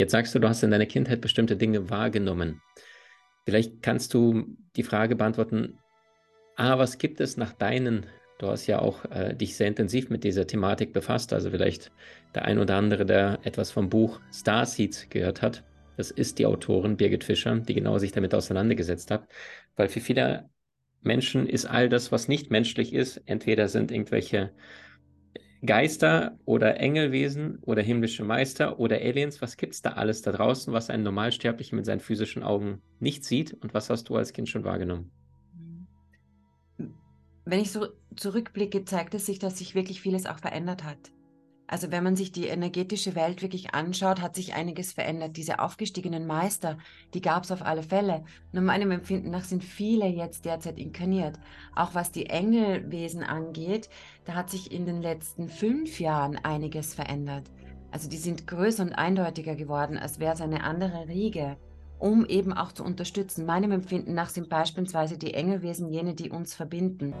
Jetzt sagst du, du hast in deiner Kindheit bestimmte Dinge wahrgenommen. Vielleicht kannst du die Frage beantworten, ah, was gibt es nach deinen, du hast ja auch äh, dich sehr intensiv mit dieser Thematik befasst, also vielleicht der ein oder andere, der etwas vom Buch Starseeds gehört hat. Das ist die Autorin Birgit Fischer, die genau sich damit auseinandergesetzt hat, weil für viele Menschen ist all das, was nicht menschlich ist, entweder sind irgendwelche Geister oder Engelwesen oder himmlische Meister oder Aliens, was gibt es da alles da draußen, was ein Normalsterblicher mit seinen physischen Augen nicht sieht und was hast du als Kind schon wahrgenommen? Wenn ich so zurückblicke, zeigt es sich, dass sich wirklich vieles auch verändert hat. Also wenn man sich die energetische Welt wirklich anschaut, hat sich einiges verändert. Diese aufgestiegenen Meister, die gab es auf alle Fälle. Nur meinem Empfinden nach sind viele jetzt derzeit inkarniert. Auch was die Engelwesen angeht, da hat sich in den letzten fünf Jahren einiges verändert. Also die sind größer und eindeutiger geworden, als wäre es eine andere Riege, um eben auch zu unterstützen. Meinem Empfinden nach sind beispielsweise die Engelwesen jene, die uns verbinden.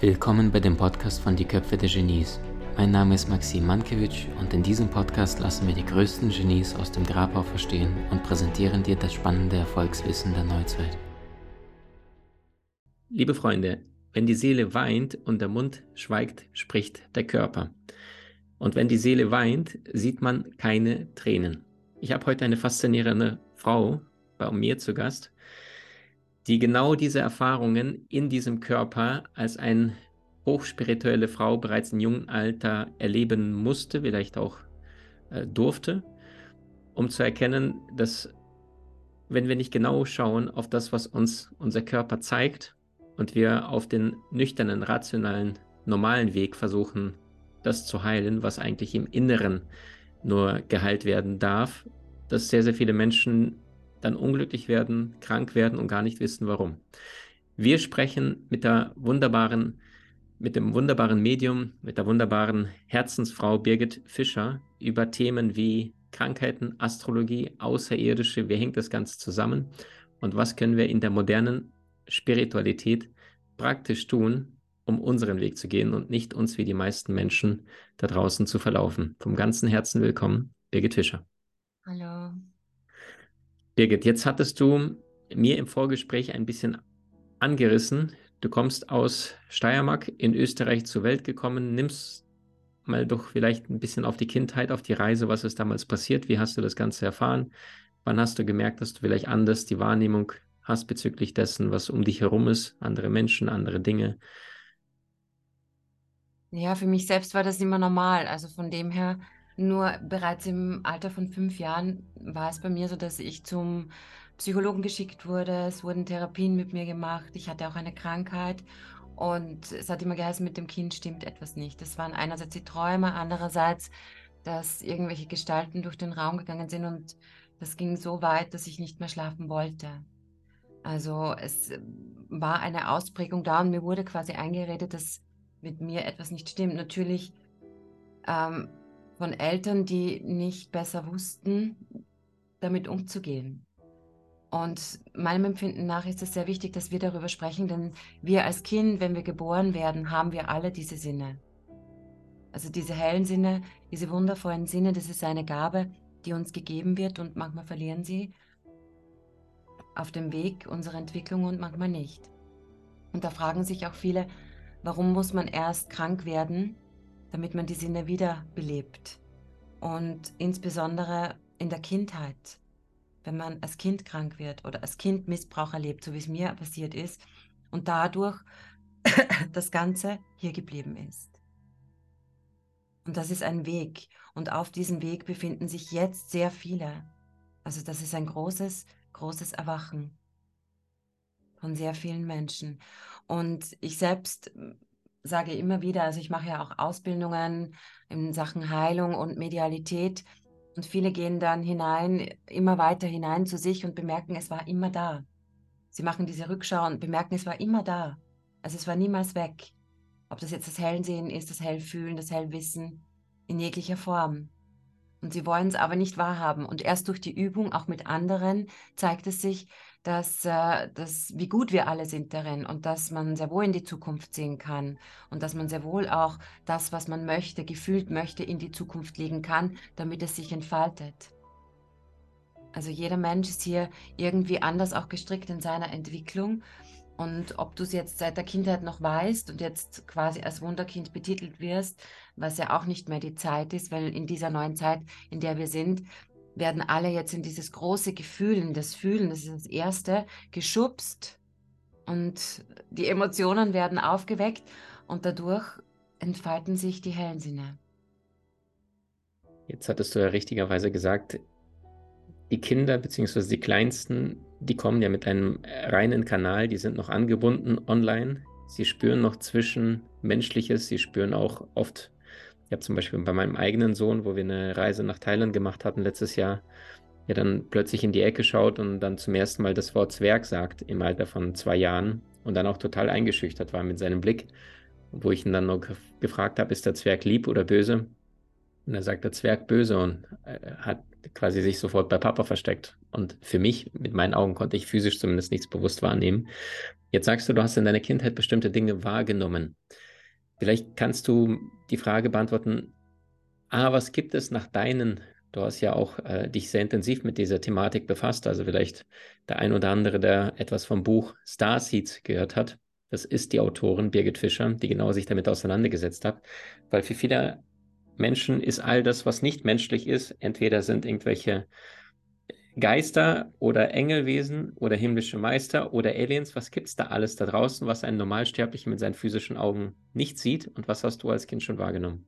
Willkommen bei dem Podcast von Die Köpfe der Genies. Mein Name ist Maxim Mankewitsch und in diesem Podcast lassen wir die größten Genies aus dem Grabau verstehen und präsentieren dir das spannende Erfolgswissen der Neuzeit. Liebe Freunde, wenn die Seele weint und der Mund schweigt, spricht der Körper. Und wenn die Seele weint, sieht man keine Tränen. Ich habe heute eine faszinierende Frau bei mir zu Gast, die genau diese Erfahrungen in diesem Körper als eine hochspirituelle Frau bereits im jungen Alter erleben musste, vielleicht auch äh, durfte, um zu erkennen, dass wenn wir nicht genau schauen auf das, was uns unser Körper zeigt und wir auf den nüchternen, rationalen, normalen Weg versuchen, das zu heilen, was eigentlich im Inneren nur geheilt werden darf, dass sehr, sehr viele Menschen dann unglücklich werden, krank werden und gar nicht wissen, warum. Wir sprechen mit der wunderbaren, mit dem wunderbaren Medium, mit der wunderbaren Herzensfrau Birgit Fischer über Themen wie Krankheiten, Astrologie, Außerirdische, wie hängt das Ganze zusammen und was können wir in der modernen Spiritualität praktisch tun, um unseren Weg zu gehen und nicht uns wie die meisten Menschen da draußen zu verlaufen. Vom ganzen Herzen willkommen, Birgit Fischer. Hallo. Birgit, jetzt hattest du mir im Vorgespräch ein bisschen angerissen. Du kommst aus Steiermark in Österreich zur Welt gekommen. Nimmst mal doch vielleicht ein bisschen auf die Kindheit, auf die Reise, was ist damals passiert? Wie hast du das Ganze erfahren? Wann hast du gemerkt, dass du vielleicht anders die Wahrnehmung hast bezüglich dessen, was um dich herum ist, andere Menschen, andere Dinge? Ja, für mich selbst war das immer normal. Also von dem her nur bereits im Alter von fünf Jahren war es bei mir so, dass ich zum Psychologen geschickt wurde. Es wurden Therapien mit mir gemacht. Ich hatte auch eine Krankheit. Und es hat immer geheißen, mit dem Kind stimmt etwas nicht. Das waren einerseits die Träume, andererseits, dass irgendwelche Gestalten durch den Raum gegangen sind. Und das ging so weit, dass ich nicht mehr schlafen wollte. Also es war eine Ausprägung da und mir wurde quasi eingeredet, dass mit mir etwas nicht stimmt. Natürlich ähm, von Eltern, die nicht besser wussten, damit umzugehen. Und meinem Empfinden nach ist es sehr wichtig, dass wir darüber sprechen, denn wir als Kind, wenn wir geboren werden, haben wir alle diese Sinne. Also diese hellen Sinne, diese wundervollen Sinne, das ist eine Gabe, die uns gegeben wird und manchmal verlieren sie auf dem Weg unserer Entwicklung und manchmal nicht. Und da fragen sich auch viele, warum muss man erst krank werden, damit man die Sinne wiederbelebt. Und insbesondere in der Kindheit, wenn man als Kind krank wird oder als Kind Missbrauch erlebt, so wie es mir passiert ist, und dadurch das Ganze hier geblieben ist. Und das ist ein Weg. Und auf diesem Weg befinden sich jetzt sehr viele. Also das ist ein großes, großes Erwachen von sehr vielen Menschen. Und ich selbst sage immer wieder, also ich mache ja auch Ausbildungen in Sachen Heilung und Medialität und viele gehen dann hinein, immer weiter hinein zu sich und bemerken, es war immer da. Sie machen diese Rückschau und bemerken, es war immer da. Also es war niemals weg. Ob das jetzt das Hellsehen ist, das Hellfühlen, das Hellwissen, in jeglicher Form. Und sie wollen es aber nicht wahrhaben. Und erst durch die Übung, auch mit anderen, zeigt es sich, dass, äh, dass wie gut wir alle sind darin und dass man sehr wohl in die Zukunft sehen kann und dass man sehr wohl auch das, was man möchte, gefühlt möchte, in die Zukunft legen kann, damit es sich entfaltet. Also jeder Mensch ist hier irgendwie anders auch gestrickt in seiner Entwicklung. Und ob du es jetzt seit der Kindheit noch weißt und jetzt quasi als Wunderkind betitelt wirst, was ja auch nicht mehr die Zeit ist, weil in dieser neuen Zeit, in der wir sind, werden alle jetzt in dieses große Gefühl, in das Fühlen, das ist das Erste, geschubst und die Emotionen werden aufgeweckt und dadurch entfalten sich die hellen Sinne. Jetzt hattest du ja richtigerweise gesagt, die Kinder bzw. die Kleinsten, die kommen ja mit einem reinen Kanal, die sind noch angebunden online. Sie spüren noch Zwischenmenschliches, sie spüren auch oft ich habe zum Beispiel bei meinem eigenen Sohn, wo wir eine Reise nach Thailand gemacht hatten letztes Jahr, ja dann plötzlich in die Ecke schaut und dann zum ersten Mal das Wort Zwerg sagt im Alter von zwei Jahren und dann auch total eingeschüchtert war mit seinem Blick, wo ich ihn dann noch gefragt habe, ist der Zwerg lieb oder böse? Und er sagt, der Zwerg böse und äh, hat quasi sich sofort bei Papa versteckt. Und für mich, mit meinen Augen, konnte ich physisch zumindest nichts bewusst wahrnehmen. Jetzt sagst du, du hast in deiner Kindheit bestimmte Dinge wahrgenommen. Vielleicht kannst du die Frage beantworten, ah, was gibt es nach deinen, du hast ja auch äh, dich sehr intensiv mit dieser Thematik befasst, also vielleicht der ein oder andere, der etwas vom Buch Starseeds gehört hat. Das ist die Autorin Birgit Fischer, die genau sich damit auseinandergesetzt hat, weil für viele Menschen ist all das, was nicht menschlich ist, entweder sind irgendwelche Geister oder Engelwesen oder himmlische Meister oder Aliens, was gibt es da alles da draußen, was ein Normalsterblicher mit seinen physischen Augen nicht sieht und was hast du als Kind schon wahrgenommen?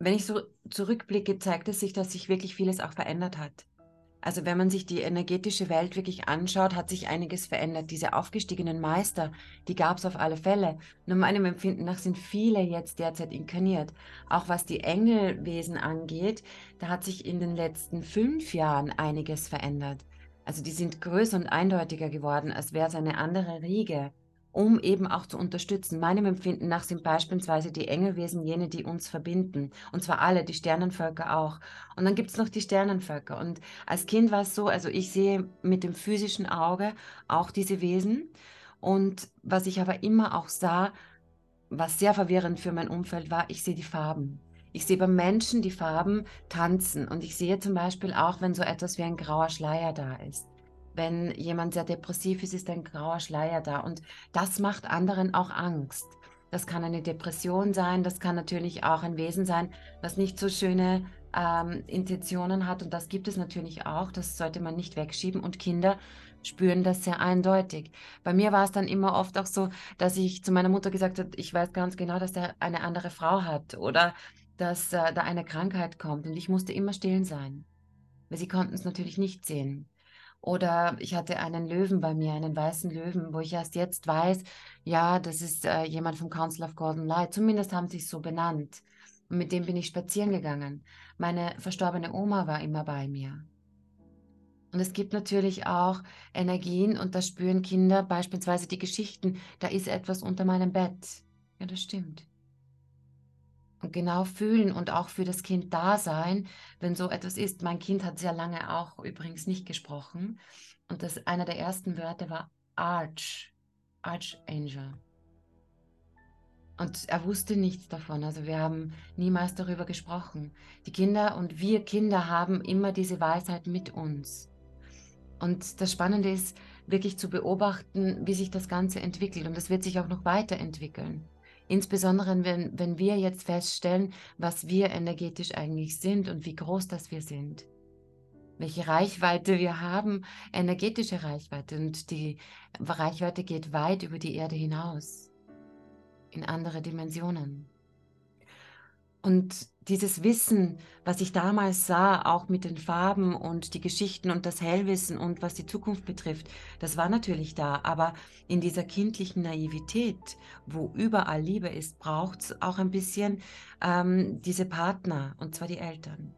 Wenn ich so zurückblicke, zeigt es sich, dass sich wirklich vieles auch verändert hat. Also wenn man sich die energetische Welt wirklich anschaut, hat sich einiges verändert. Diese aufgestiegenen Meister, die gab es auf alle Fälle. Nur meinem Empfinden nach sind viele jetzt derzeit inkarniert. Auch was die Engelwesen angeht, da hat sich in den letzten fünf Jahren einiges verändert. Also die sind größer und eindeutiger geworden, als wäre es eine andere Riege um eben auch zu unterstützen. Meinem Empfinden nach sind beispielsweise die Engelwesen jene, die uns verbinden. Und zwar alle, die Sternenvölker auch. Und dann gibt es noch die Sternenvölker. Und als Kind war es so, also ich sehe mit dem physischen Auge auch diese Wesen. Und was ich aber immer auch sah, was sehr verwirrend für mein Umfeld war, ich sehe die Farben. Ich sehe beim Menschen die Farben tanzen. Und ich sehe zum Beispiel auch, wenn so etwas wie ein grauer Schleier da ist wenn jemand sehr depressiv ist, ist ein grauer Schleier da. Und das macht anderen auch Angst. Das kann eine Depression sein, das kann natürlich auch ein Wesen sein, was nicht so schöne ähm, Intentionen hat. Und das gibt es natürlich auch. Das sollte man nicht wegschieben. Und Kinder spüren das sehr eindeutig. Bei mir war es dann immer oft auch so, dass ich zu meiner Mutter gesagt habe, ich weiß ganz genau, dass er eine andere Frau hat oder dass äh, da eine Krankheit kommt. Und ich musste immer stillen sein, weil sie konnten es natürlich nicht sehen. Oder ich hatte einen Löwen bei mir, einen weißen Löwen, wo ich erst jetzt weiß, ja, das ist äh, jemand vom Council of Golden Light. Zumindest haben sie es so benannt. Und mit dem bin ich spazieren gegangen. Meine verstorbene Oma war immer bei mir. Und es gibt natürlich auch Energien und da spüren Kinder beispielsweise die Geschichten, da ist etwas unter meinem Bett. Ja, das stimmt genau fühlen und auch für das Kind da sein, wenn so etwas ist. Mein Kind hat sehr lange auch übrigens nicht gesprochen und das einer der ersten Wörter war Arch, Archangel. Und er wusste nichts davon. Also wir haben niemals darüber gesprochen. Die Kinder und wir Kinder haben immer diese Weisheit mit uns. Und das Spannende ist wirklich zu beobachten, wie sich das Ganze entwickelt. Und es wird sich auch noch weiterentwickeln. Insbesondere wenn, wenn wir jetzt feststellen, was wir energetisch eigentlich sind und wie groß das wir sind. Welche Reichweite wir haben, energetische Reichweite. Und die Reichweite geht weit über die Erde hinaus, in andere Dimensionen. Und dieses Wissen, was ich damals sah, auch mit den Farben und die Geschichten und das Hellwissen und was die Zukunft betrifft, das war natürlich da. Aber in dieser kindlichen Naivität, wo überall Liebe ist, braucht es auch ein bisschen ähm, diese Partner, und zwar die Eltern.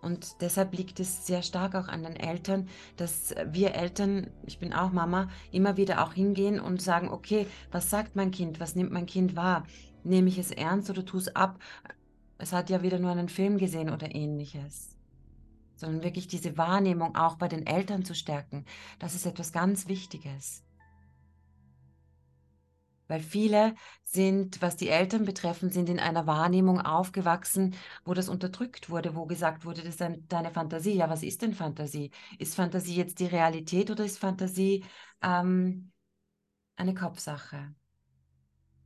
Und deshalb liegt es sehr stark auch an den Eltern, dass wir Eltern, ich bin auch Mama, immer wieder auch hingehen und sagen, okay, was sagt mein Kind, was nimmt mein Kind wahr? Nehme ich es ernst oder tue es ab? Es hat ja wieder nur einen Film gesehen oder ähnliches, sondern wirklich diese Wahrnehmung auch bei den Eltern zu stärken. Das ist etwas ganz Wichtiges. Weil viele sind, was die Eltern betreffen, sind in einer Wahrnehmung aufgewachsen, wo das unterdrückt wurde, wo gesagt wurde, das ist deine Fantasie. Ja, was ist denn Fantasie? Ist Fantasie jetzt die Realität oder ist Fantasie ähm, eine Kopfsache?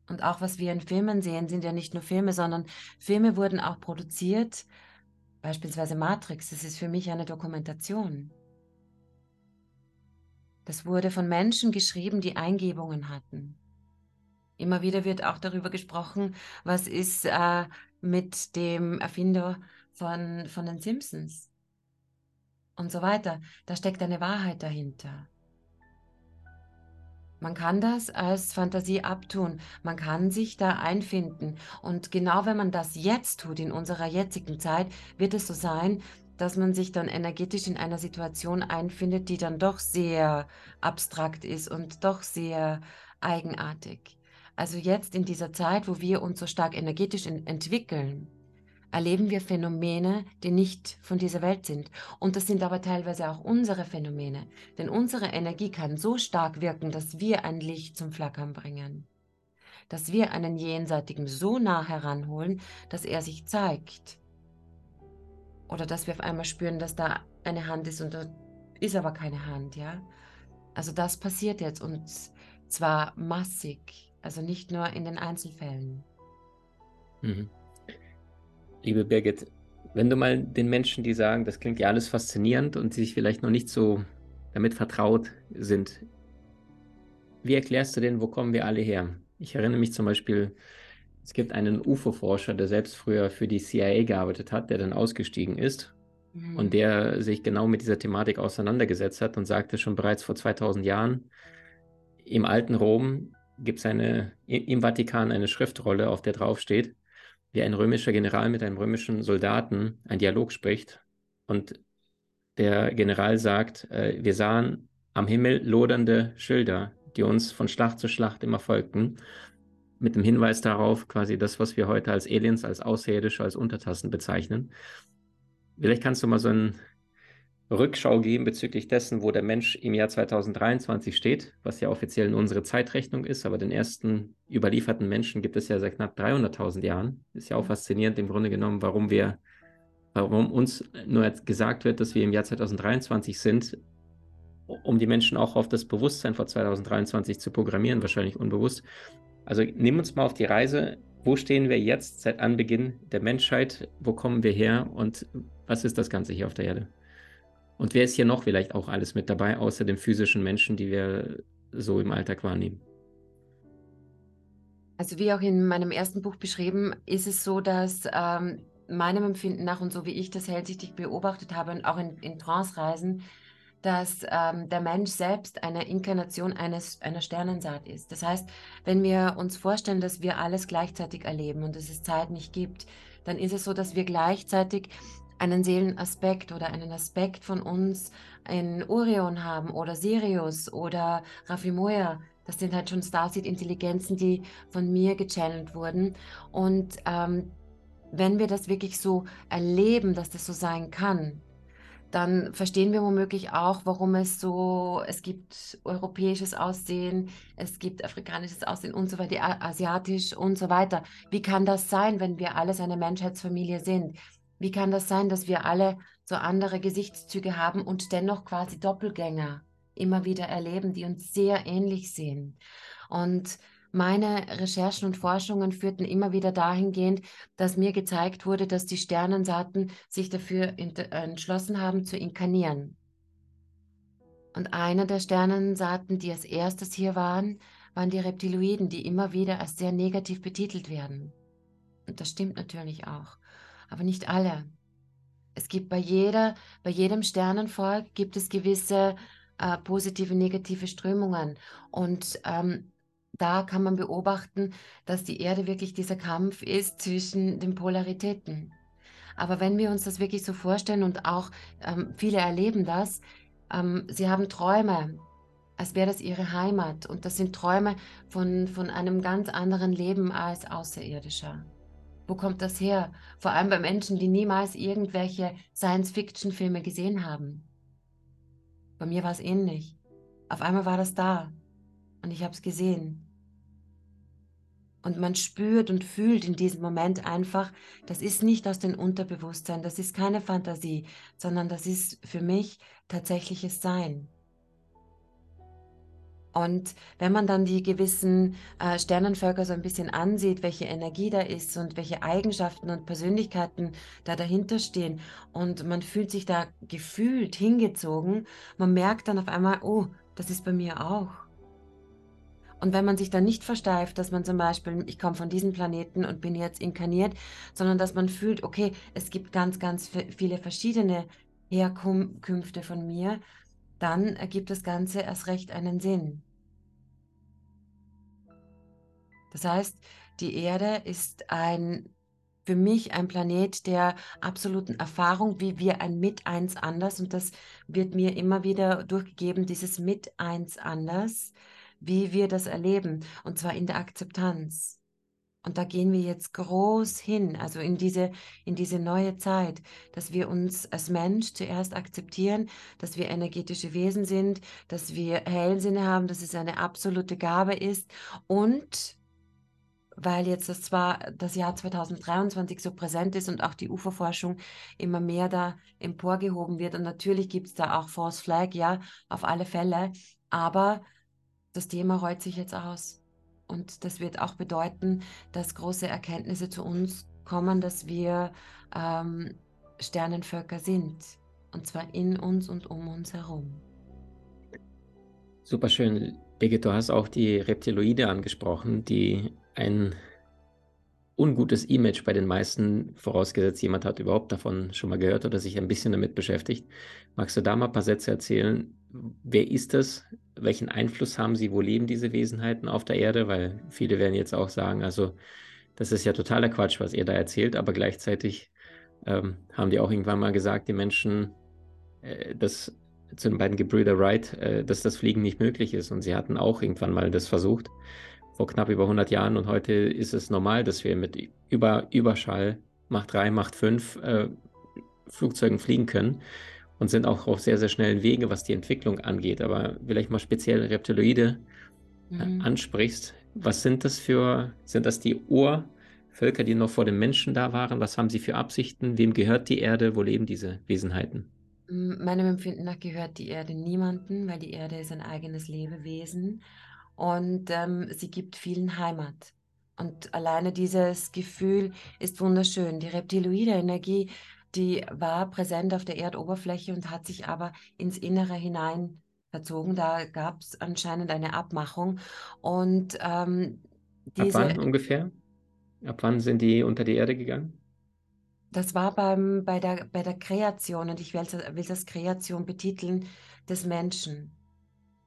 Und auch was wir in Filmen sehen, sind ja nicht nur Filme, sondern Filme wurden auch produziert. Beispielsweise Matrix, das ist für mich eine Dokumentation. Das wurde von Menschen geschrieben, die Eingebungen hatten. Immer wieder wird auch darüber gesprochen, was ist äh, mit dem Erfinder von, von den Simpsons und so weiter. Da steckt eine Wahrheit dahinter. Man kann das als Fantasie abtun. Man kann sich da einfinden. Und genau wenn man das jetzt tut, in unserer jetzigen Zeit, wird es so sein, dass man sich dann energetisch in einer Situation einfindet, die dann doch sehr abstrakt ist und doch sehr eigenartig. Also jetzt in dieser Zeit, wo wir uns so stark energetisch entwickeln, erleben wir Phänomene, die nicht von dieser Welt sind. Und das sind aber teilweise auch unsere Phänomene. Denn unsere Energie kann so stark wirken, dass wir ein Licht zum Flackern bringen. Dass wir einen Jenseitigen so nah heranholen, dass er sich zeigt. Oder dass wir auf einmal spüren, dass da eine Hand ist und da ist aber keine Hand, ja. Also das passiert jetzt und zwar massig. Also nicht nur in den Einzelfällen. Mhm. Liebe Birgit, wenn du mal den Menschen, die sagen, das klingt ja alles faszinierend und sich vielleicht noch nicht so damit vertraut sind, wie erklärst du denn, wo kommen wir alle her? Ich erinnere mich zum Beispiel, es gibt einen UFO-Forscher, der selbst früher für die CIA gearbeitet hat, der dann ausgestiegen ist mhm. und der sich genau mit dieser Thematik auseinandergesetzt hat und sagte schon bereits vor 2000 Jahren, im alten Rom gibt es eine, im Vatikan eine Schriftrolle, auf der drauf steht, wie ein römischer General mit einem römischen Soldaten ein Dialog spricht. Und der General sagt, äh, wir sahen am Himmel lodernde Schilder, die uns von Schlacht zu Schlacht immer folgten, mit dem Hinweis darauf, quasi das, was wir heute als Aliens, als Außerirdische, als Untertassen bezeichnen. Vielleicht kannst du mal so ein Rückschau geben bezüglich dessen, wo der Mensch im Jahr 2023 steht, was ja offiziell in unsere Zeitrechnung ist, aber den ersten überlieferten Menschen gibt es ja seit knapp 300.000 Jahren. Ist ja auch faszinierend im Grunde genommen, warum wir, warum uns nur gesagt wird, dass wir im Jahr 2023 sind, um die Menschen auch auf das Bewusstsein vor 2023 zu programmieren, wahrscheinlich unbewusst. Also nimm uns mal auf die Reise. Wo stehen wir jetzt seit Anbeginn der Menschheit? Wo kommen wir her und was ist das Ganze hier auf der Erde? Und wer ist hier noch vielleicht auch alles mit dabei, außer den physischen Menschen, die wir so im Alltag wahrnehmen? Also wie auch in meinem ersten Buch beschrieben, ist es so, dass ähm, meinem Empfinden nach und so wie ich das hellsichtig beobachtet habe und auch in, in Trance-Reisen, dass ähm, der Mensch selbst eine Inkarnation eines, einer Sternensaat ist. Das heißt, wenn wir uns vorstellen, dass wir alles gleichzeitig erleben und dass es Zeit nicht gibt, dann ist es so, dass wir gleichzeitig einen Seelenaspekt oder einen Aspekt von uns in Orion haben oder Sirius oder Rafimoya. Das sind halt schon Starseed-Intelligenzen, die von mir gechannelt wurden. Und ähm, wenn wir das wirklich so erleben, dass das so sein kann, dann verstehen wir womöglich auch, warum es so, es gibt europäisches Aussehen, es gibt afrikanisches Aussehen und so weiter, asiatisch und so weiter. Wie kann das sein, wenn wir alles eine Menschheitsfamilie sind? Wie kann das sein, dass wir alle so andere Gesichtszüge haben und dennoch quasi Doppelgänger immer wieder erleben, die uns sehr ähnlich sehen? Und meine Recherchen und Forschungen führten immer wieder dahingehend, dass mir gezeigt wurde, dass die Sternensaaten sich dafür entschlossen haben zu inkarnieren. Und einer der Sternensaaten, die als erstes hier waren, waren die Reptiloiden, die immer wieder als sehr negativ betitelt werden. Und das stimmt natürlich auch aber nicht alle. Es gibt bei jeder, bei jedem Sternenvolk gibt es gewisse äh, positive, negative Strömungen. Und ähm, da kann man beobachten, dass die Erde wirklich dieser Kampf ist zwischen den Polaritäten. Aber wenn wir uns das wirklich so vorstellen und auch ähm, viele erleben das, ähm, sie haben Träume, als wäre das ihre Heimat. Und das sind Träume von, von einem ganz anderen Leben als Außerirdischer. Wo kommt das her? Vor allem bei Menschen, die niemals irgendwelche Science-Fiction-Filme gesehen haben. Bei mir war es ähnlich. Auf einmal war das da und ich habe es gesehen. Und man spürt und fühlt in diesem Moment einfach, das ist nicht aus dem Unterbewusstsein, das ist keine Fantasie, sondern das ist für mich tatsächliches Sein. Und wenn man dann die gewissen äh, Sternenvölker so ein bisschen ansieht, welche Energie da ist und welche Eigenschaften und Persönlichkeiten da dahinter stehen und man fühlt sich da gefühlt hingezogen, man merkt dann auf einmal, oh, das ist bei mir auch. Und wenn man sich dann nicht versteift, dass man zum Beispiel, ich komme von diesem Planeten und bin jetzt inkarniert, sondern dass man fühlt, okay, es gibt ganz, ganz viele verschiedene Herkünfte von mir, dann ergibt das Ganze erst recht einen Sinn. Das heißt, die Erde ist ein für mich ein Planet der absoluten Erfahrung, wie wir ein mit eins anders und das wird mir immer wieder durchgegeben, dieses mit eins anders, wie wir das erleben und zwar in der Akzeptanz. Und da gehen wir jetzt groß hin, also in diese, in diese neue Zeit, dass wir uns als Mensch zuerst akzeptieren, dass wir energetische Wesen sind, dass wir Hellsinne haben, dass es eine absolute Gabe ist und weil jetzt das zwar das Jahr 2023 so präsent ist und auch die Uferforschung immer mehr da emporgehoben wird. Und natürlich gibt es da auch False Flag, ja, auf alle Fälle. Aber das Thema rollt sich jetzt aus. Und das wird auch bedeuten, dass große Erkenntnisse zu uns kommen, dass wir ähm, Sternenvölker sind. Und zwar in uns und um uns herum. Superschön. Birgit, du hast auch die Reptiloide angesprochen, die ein ungutes Image bei den meisten, vorausgesetzt jemand hat überhaupt davon schon mal gehört oder sich ein bisschen damit beschäftigt. Magst du da mal ein paar Sätze erzählen? Wer ist das? Welchen Einfluss haben sie? Wo leben diese Wesenheiten auf der Erde? Weil viele werden jetzt auch sagen, also das ist ja totaler Quatsch, was ihr da erzählt, aber gleichzeitig ähm, haben die auch irgendwann mal gesagt, die Menschen, äh, dass zu den beiden Gebrüder Wright, äh, dass das Fliegen nicht möglich ist und sie hatten auch irgendwann mal das versucht vor knapp über 100 Jahren und heute ist es normal, dass wir mit über Überschall Macht 3, Macht 5 äh, Flugzeugen fliegen können und sind auch auf sehr, sehr schnellen Wege, was die Entwicklung angeht. Aber vielleicht mal speziell Reptiloide äh, mhm. ansprichst. Was sind das für, sind das die Urvölker, die noch vor den Menschen da waren? Was haben sie für Absichten? Wem gehört die Erde? Wo leben diese Wesenheiten? Meinem Empfinden nach gehört die Erde niemanden, weil die Erde ist ein eigenes Lebewesen und ähm, sie gibt vielen Heimat. Und alleine dieses Gefühl ist wunderschön. Die reptiloide Energie, die war präsent auf der Erdoberfläche und hat sich aber ins Innere hinein verzogen. Da gab es anscheinend eine Abmachung. Und ähm, diese, Ab wann ungefähr? Ab wann sind die unter die Erde gegangen? Das war beim, bei, der, bei der Kreation, und ich will, will das Kreation betiteln, des Menschen.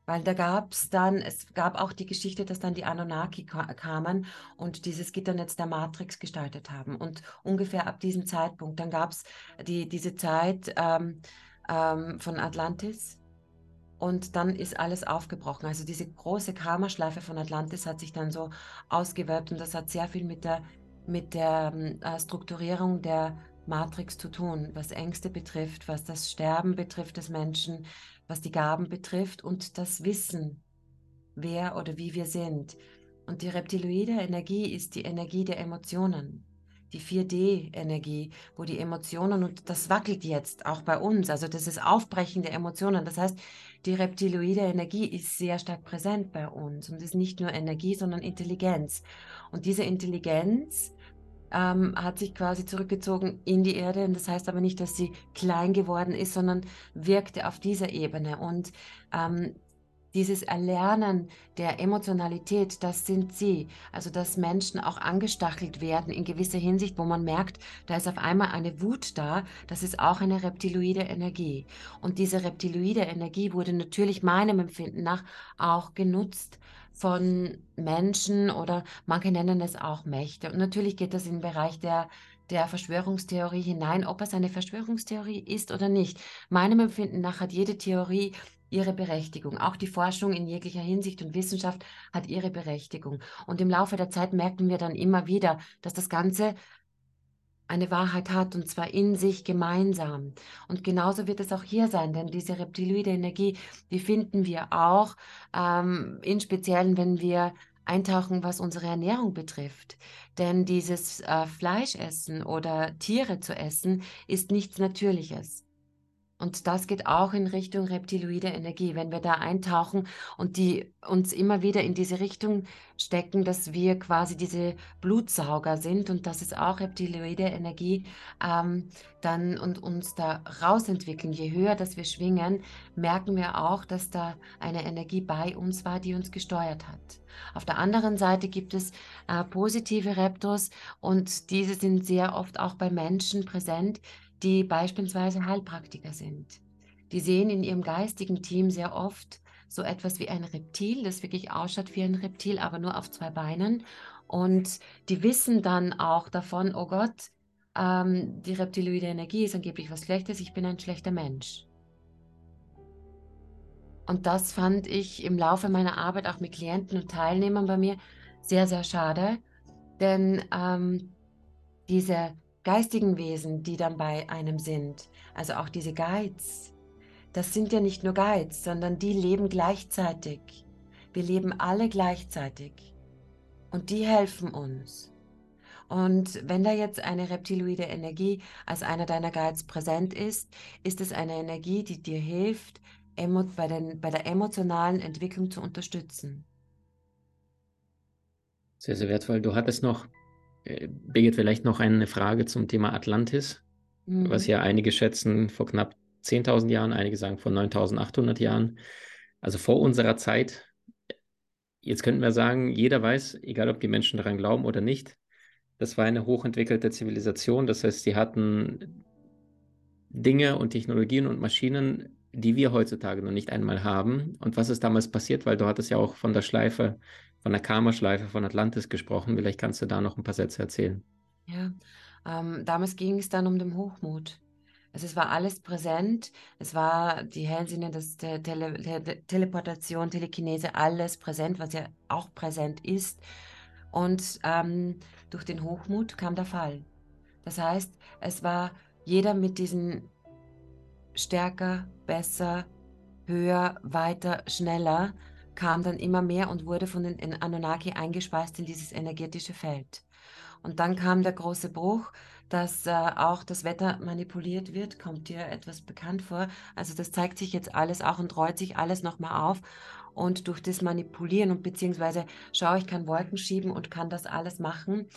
Weil da gab es dann, es gab auch die Geschichte, dass dann die Anunnaki kamen und dieses Gitternetz der Matrix gestaltet haben. Und ungefähr ab diesem Zeitpunkt, dann gab es die, diese Zeit ähm, ähm, von Atlantis und dann ist alles aufgebrochen. Also diese große Karma-Schleife von Atlantis hat sich dann so ausgewölbt und das hat sehr viel mit der, mit der ähm, äh, Strukturierung der Matrix zu tun, was Ängste betrifft, was das Sterben betrifft des Menschen, was die Gaben betrifft und das Wissen, wer oder wie wir sind. Und die reptiloide Energie ist die Energie der Emotionen, die 4D-Energie, wo die Emotionen, und das wackelt jetzt auch bei uns, also das ist Aufbrechen der Emotionen. Das heißt, die reptiloide Energie ist sehr stark präsent bei uns und ist nicht nur Energie, sondern Intelligenz. Und diese Intelligenz ähm, hat sich quasi zurückgezogen in die Erde. Und das heißt aber nicht, dass sie klein geworden ist, sondern wirkte auf dieser Ebene. Und ähm, dieses Erlernen der Emotionalität, das sind sie. Also, dass Menschen auch angestachelt werden in gewisser Hinsicht, wo man merkt, da ist auf einmal eine Wut da, das ist auch eine reptiloide Energie. Und diese reptiloide Energie wurde natürlich meinem Empfinden nach auch genutzt von Menschen oder manche nennen es auch Mächte. Und natürlich geht das in den Bereich der, der Verschwörungstheorie hinein, ob es eine Verschwörungstheorie ist oder nicht. Meinem Empfinden nach hat jede Theorie ihre Berechtigung. Auch die Forschung in jeglicher Hinsicht und Wissenschaft hat ihre Berechtigung. Und im Laufe der Zeit merken wir dann immer wieder, dass das Ganze eine Wahrheit hat und zwar in sich gemeinsam. Und genauso wird es auch hier sein, denn diese reptiloide Energie, die finden wir auch ähm, in Speziellen, wenn wir eintauchen, was unsere Ernährung betrifft. Denn dieses äh, Fleischessen oder Tiere zu essen ist nichts Natürliches. Und das geht auch in Richtung reptiloide Energie, wenn wir da eintauchen und die uns immer wieder in diese Richtung stecken, dass wir quasi diese Blutsauger sind und das ist auch reptiloide Energie, ähm, dann und uns da rausentwickeln. Je höher dass wir schwingen, merken wir auch, dass da eine Energie bei uns war, die uns gesteuert hat. Auf der anderen Seite gibt es äh, positive Reptos und diese sind sehr oft auch bei Menschen präsent, die beispielsweise Heilpraktiker sind. Die sehen in ihrem geistigen Team sehr oft so etwas wie ein Reptil, das wirklich ausschaut wie ein Reptil, aber nur auf zwei Beinen. Und die wissen dann auch davon, oh Gott, ähm, die reptiloide Energie ist angeblich was Schlechtes, ich bin ein schlechter Mensch. Und das fand ich im Laufe meiner Arbeit auch mit Klienten und Teilnehmern bei mir sehr, sehr schade, denn ähm, diese geistigen Wesen, die dann bei einem sind, also auch diese Guides, das sind ja nicht nur Guides, sondern die leben gleichzeitig. Wir leben alle gleichzeitig. Und die helfen uns. Und wenn da jetzt eine reptiloide Energie als einer deiner Guides präsent ist, ist es eine Energie, die dir hilft, bei, den, bei der emotionalen Entwicklung zu unterstützen. Sehr, sehr wertvoll. Du hattest noch Birgit, vielleicht noch eine Frage zum Thema Atlantis, mhm. was ja einige schätzen vor knapp 10.000 Jahren, einige sagen vor 9.800 Jahren, also vor unserer Zeit. Jetzt könnten wir sagen, jeder weiß, egal ob die Menschen daran glauben oder nicht, das war eine hochentwickelte Zivilisation. Das heißt, sie hatten Dinge und Technologien und Maschinen, die wir heutzutage noch nicht einmal haben. Und was ist damals passiert? Weil du hattest ja auch von der Schleife von der Karma-Schleife von Atlantis gesprochen. Vielleicht kannst du da noch ein paar Sätze erzählen. Ja, ähm, damals ging es dann um den Hochmut. Also es war alles präsent. Es war die Hellsinne, das Tele Tele Teleportation, Telekinese, alles präsent, was ja auch präsent ist. Und ähm, durch den Hochmut kam der Fall. Das heißt, es war jeder mit diesen stärker, besser, höher, weiter, schneller kam dann immer mehr und wurde von den Anunnaki eingespeist in dieses energetische Feld. Und dann kam der große Bruch, dass äh, auch das Wetter manipuliert wird. Kommt dir etwas bekannt vor? Also das zeigt sich jetzt alles auch und rollt sich alles nochmal auf. Und durch das Manipulieren und beziehungsweise, schau, ich kann Wolken schieben und kann das alles machen,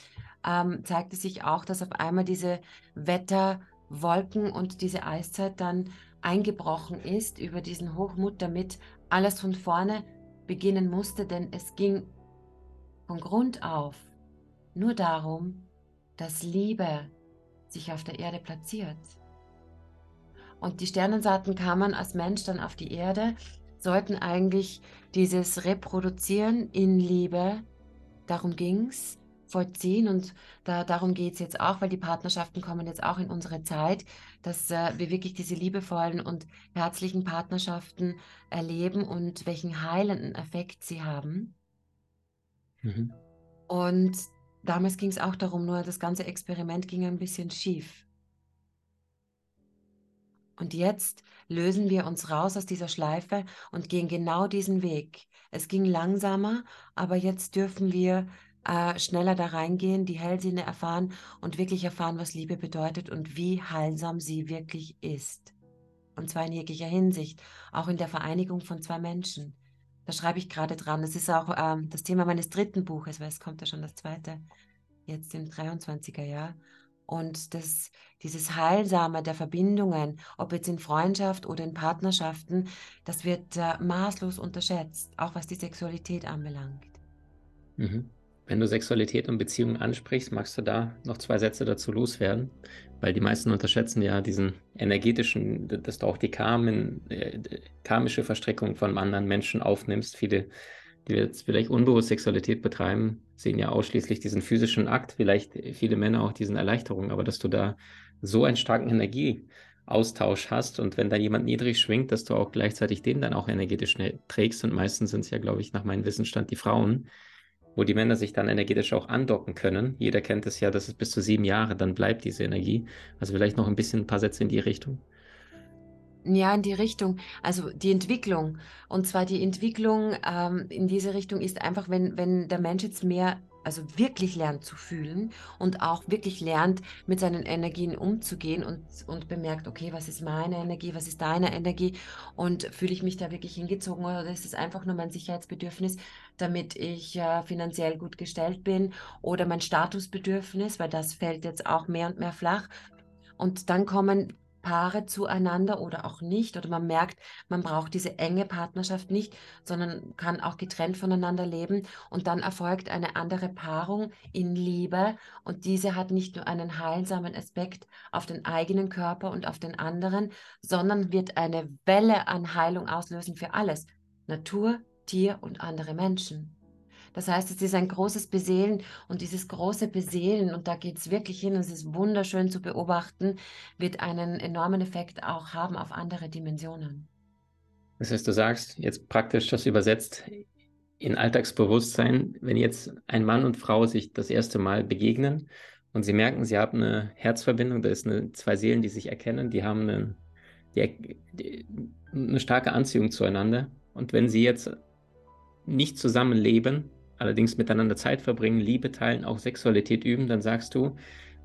ähm, zeigte sich auch, dass auf einmal diese Wetterwolken und diese Eiszeit dann eingebrochen ist über diesen Hochmut, damit alles von vorne beginnen musste, denn es ging von Grund auf nur darum, dass Liebe sich auf der Erde platziert. Und die Sternensaaten kamen als Mensch dann auf die Erde, sollten eigentlich dieses Reproduzieren in Liebe, darum ging es, vollziehen. Und da, darum geht es jetzt auch, weil die Partnerschaften kommen jetzt auch in unsere Zeit, dass äh, wir wirklich diese liebevollen und herzlichen Partnerschaften erleben und welchen heilenden Effekt sie haben. Mhm. Und damals ging es auch darum, nur das ganze Experiment ging ein bisschen schief. Und jetzt lösen wir uns raus aus dieser Schleife und gehen genau diesen Weg. Es ging langsamer, aber jetzt dürfen wir äh, schneller da reingehen, die Hellsinne erfahren und wirklich erfahren, was Liebe bedeutet und wie heilsam sie wirklich ist. Und zwar in jeglicher Hinsicht, auch in der Vereinigung von zwei Menschen. Da schreibe ich gerade dran. Das ist auch ähm, das Thema meines dritten Buches, weil es kommt ja schon das zweite, jetzt im 23er Jahr. Und das, dieses Heilsame der Verbindungen, ob jetzt in Freundschaft oder in Partnerschaften, das wird äh, maßlos unterschätzt, auch was die Sexualität anbelangt. Mhm. Wenn du Sexualität und Beziehungen ansprichst, magst du da noch zwei Sätze dazu loswerden? Weil die meisten unterschätzen ja diesen energetischen, dass du auch die Karmen, äh, karmische Verstrickung von anderen Menschen aufnimmst. Viele, die jetzt vielleicht unbewusst Sexualität betreiben, sehen ja ausschließlich diesen physischen Akt, vielleicht viele Männer auch diesen Erleichterung, aber dass du da so einen starken Energieaustausch hast und wenn da jemand niedrig schwingt, dass du auch gleichzeitig den dann auch energetisch trägst und meistens sind es ja, glaube ich, nach meinem Wissensstand die Frauen, wo die Männer sich dann energetisch auch andocken können. Jeder kennt es ja, dass es bis zu sieben Jahre dann bleibt, diese Energie. Also vielleicht noch ein bisschen ein paar Sätze in die Richtung. Ja, in die Richtung, also die Entwicklung. Und zwar die Entwicklung ähm, in diese Richtung ist einfach, wenn, wenn der Mensch jetzt mehr also wirklich lernt zu fühlen und auch wirklich lernt, mit seinen Energien umzugehen und, und bemerkt, okay, was ist meine Energie, was ist deine Energie und fühle ich mich da wirklich hingezogen oder ist es einfach nur mein Sicherheitsbedürfnis, damit ich äh, finanziell gut gestellt bin oder mein Statusbedürfnis, weil das fällt jetzt auch mehr und mehr flach. Und dann kommen Paare zueinander oder auch nicht. Oder man merkt, man braucht diese enge Partnerschaft nicht, sondern kann auch getrennt voneinander leben. Und dann erfolgt eine andere Paarung in Liebe. Und diese hat nicht nur einen heilsamen Aspekt auf den eigenen Körper und auf den anderen, sondern wird eine Welle an Heilung auslösen für alles. Natur, Tier und andere Menschen. Das heißt, es ist ein großes Beseelen und dieses große Beseelen, und da geht es wirklich hin, es ist wunderschön zu beobachten, wird einen enormen Effekt auch haben auf andere Dimensionen. Das heißt, du sagst jetzt praktisch das übersetzt in Alltagsbewusstsein, wenn jetzt ein Mann und Frau sich das erste Mal begegnen und sie merken, sie haben eine Herzverbindung, da ist eine, zwei Seelen, die sich erkennen, die haben eine, die, die, eine starke Anziehung zueinander. Und wenn sie jetzt nicht zusammenleben, allerdings miteinander Zeit verbringen, Liebe teilen, auch Sexualität üben, dann sagst du,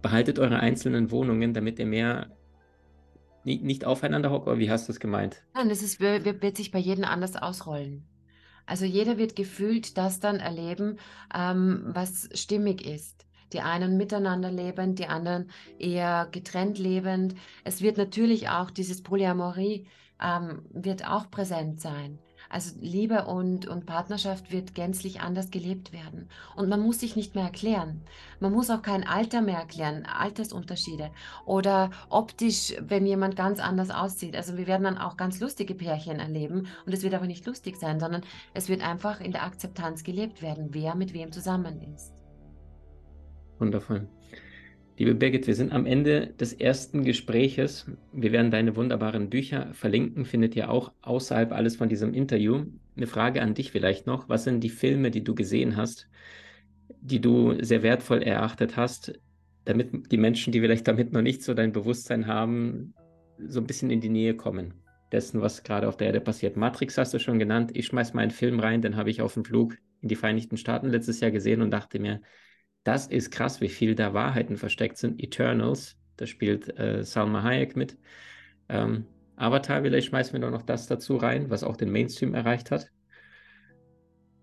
behaltet eure einzelnen Wohnungen, damit ihr mehr nicht, nicht aufeinander hockt, oder wie hast du es gemeint? Nein, es ist, wird, wird sich bei jedem anders ausrollen. Also jeder wird gefühlt das dann erleben, ähm, was stimmig ist. Die einen miteinander lebend, die anderen eher getrennt lebend. Es wird natürlich auch dieses Polyamorie ähm, wird auch präsent sein. Also Liebe und, und Partnerschaft wird gänzlich anders gelebt werden. Und man muss sich nicht mehr erklären. Man muss auch kein Alter mehr erklären, Altersunterschiede. Oder optisch, wenn jemand ganz anders aussieht. Also wir werden dann auch ganz lustige Pärchen erleben. Und es wird aber nicht lustig sein, sondern es wird einfach in der Akzeptanz gelebt werden, wer mit wem zusammen ist. Wundervoll. Liebe Birgit, wir sind am Ende des ersten Gespräches. Wir werden deine wunderbaren Bücher verlinken, findet ihr auch außerhalb alles von diesem Interview. Eine Frage an dich vielleicht noch. Was sind die Filme, die du gesehen hast, die du sehr wertvoll erachtet hast, damit die Menschen, die vielleicht damit noch nicht so dein Bewusstsein haben, so ein bisschen in die Nähe kommen dessen, was gerade auf der Erde passiert. Matrix hast du schon genannt. Ich schmeiß mal einen Film rein, den habe ich auf dem Flug in die Vereinigten Staaten letztes Jahr gesehen und dachte mir, das ist krass, wie viel da Wahrheiten versteckt sind. Eternals, da spielt äh, Salma Hayek mit. Ähm, Avatar, vielleicht schmeißen wir doch noch das dazu rein, was auch den Mainstream erreicht hat.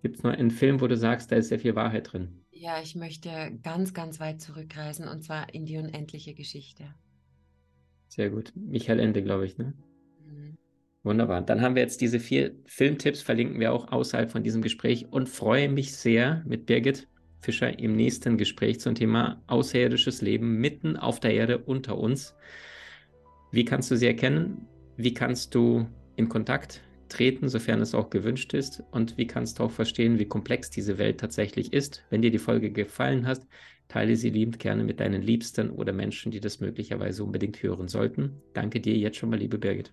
Gibt es noch einen Film, wo du sagst, da ist sehr viel Wahrheit drin? Ja, ich möchte ganz, ganz weit zurückreisen und zwar in die unendliche Geschichte. Sehr gut. Michael Ende, glaube ich, ne? Mhm. Wunderbar. Dann haben wir jetzt diese vier Filmtipps, verlinken wir auch außerhalb von diesem Gespräch und freue mich sehr mit Birgit Fischer im nächsten Gespräch zum Thema außerirdisches Leben mitten auf der Erde unter uns. Wie kannst du sie erkennen? Wie kannst du in Kontakt treten, sofern es auch gewünscht ist? Und wie kannst du auch verstehen, wie komplex diese Welt tatsächlich ist? Wenn dir die Folge gefallen hat, teile sie liebend gerne mit deinen Liebsten oder Menschen, die das möglicherweise unbedingt hören sollten. Danke dir jetzt schon mal, liebe Birgit.